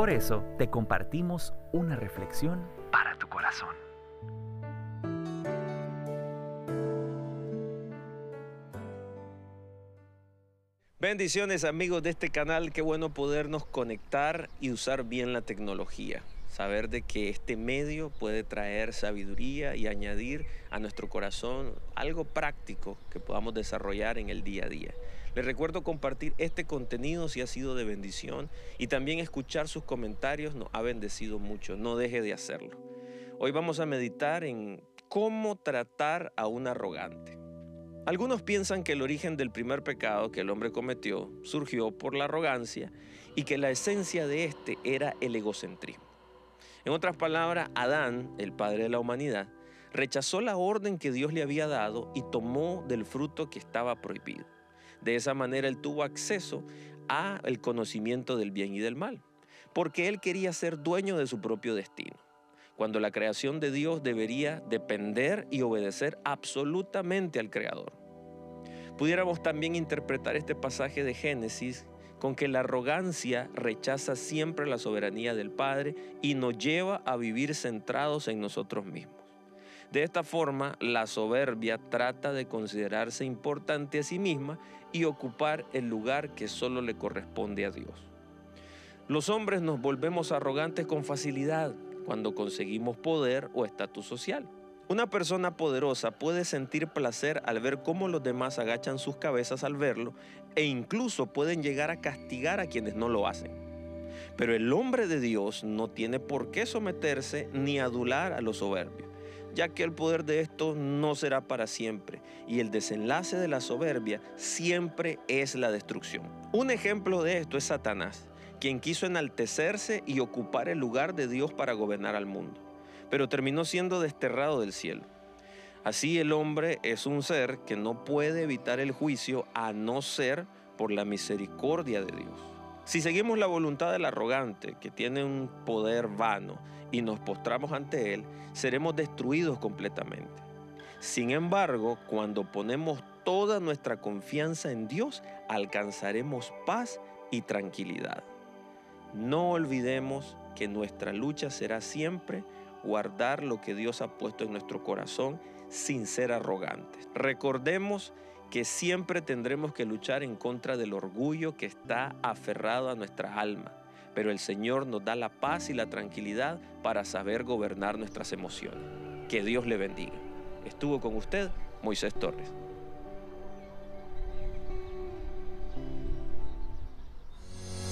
Por eso te compartimos una reflexión para tu corazón. Bendiciones amigos de este canal, qué bueno podernos conectar y usar bien la tecnología. Saber de que este medio puede traer sabiduría y añadir a nuestro corazón algo práctico que podamos desarrollar en el día a día. Les recuerdo compartir este contenido si ha sido de bendición y también escuchar sus comentarios nos ha bendecido mucho. No deje de hacerlo. Hoy vamos a meditar en cómo tratar a un arrogante. Algunos piensan que el origen del primer pecado que el hombre cometió surgió por la arrogancia y que la esencia de este era el egocentrismo. En otras palabras, Adán, el padre de la humanidad, rechazó la orden que Dios le había dado y tomó del fruto que estaba prohibido. De esa manera él tuvo acceso a el conocimiento del bien y del mal, porque él quería ser dueño de su propio destino. Cuando la creación de Dios debería depender y obedecer absolutamente al Creador. Pudiéramos también interpretar este pasaje de Génesis con que la arrogancia rechaza siempre la soberanía del Padre y nos lleva a vivir centrados en nosotros mismos. De esta forma, la soberbia trata de considerarse importante a sí misma y ocupar el lugar que solo le corresponde a Dios. Los hombres nos volvemos arrogantes con facilidad cuando conseguimos poder o estatus social. Una persona poderosa puede sentir placer al ver cómo los demás agachan sus cabezas al verlo e incluso pueden llegar a castigar a quienes no lo hacen. Pero el hombre de Dios no tiene por qué someterse ni adular a los soberbios ya que el poder de esto no será para siempre y el desenlace de la soberbia siempre es la destrucción. Un ejemplo de esto es Satanás, quien quiso enaltecerse y ocupar el lugar de Dios para gobernar al mundo, pero terminó siendo desterrado del cielo. Así el hombre es un ser que no puede evitar el juicio a no ser por la misericordia de Dios. Si seguimos la voluntad del arrogante, que tiene un poder vano, y nos postramos ante Él, seremos destruidos completamente. Sin embargo, cuando ponemos toda nuestra confianza en Dios, alcanzaremos paz y tranquilidad. No olvidemos que nuestra lucha será siempre guardar lo que Dios ha puesto en nuestro corazón sin ser arrogantes. Recordemos que siempre tendremos que luchar en contra del orgullo que está aferrado a nuestra alma pero el Señor nos da la paz y la tranquilidad para saber gobernar nuestras emociones. Que Dios le bendiga. Estuvo con usted Moisés Torres.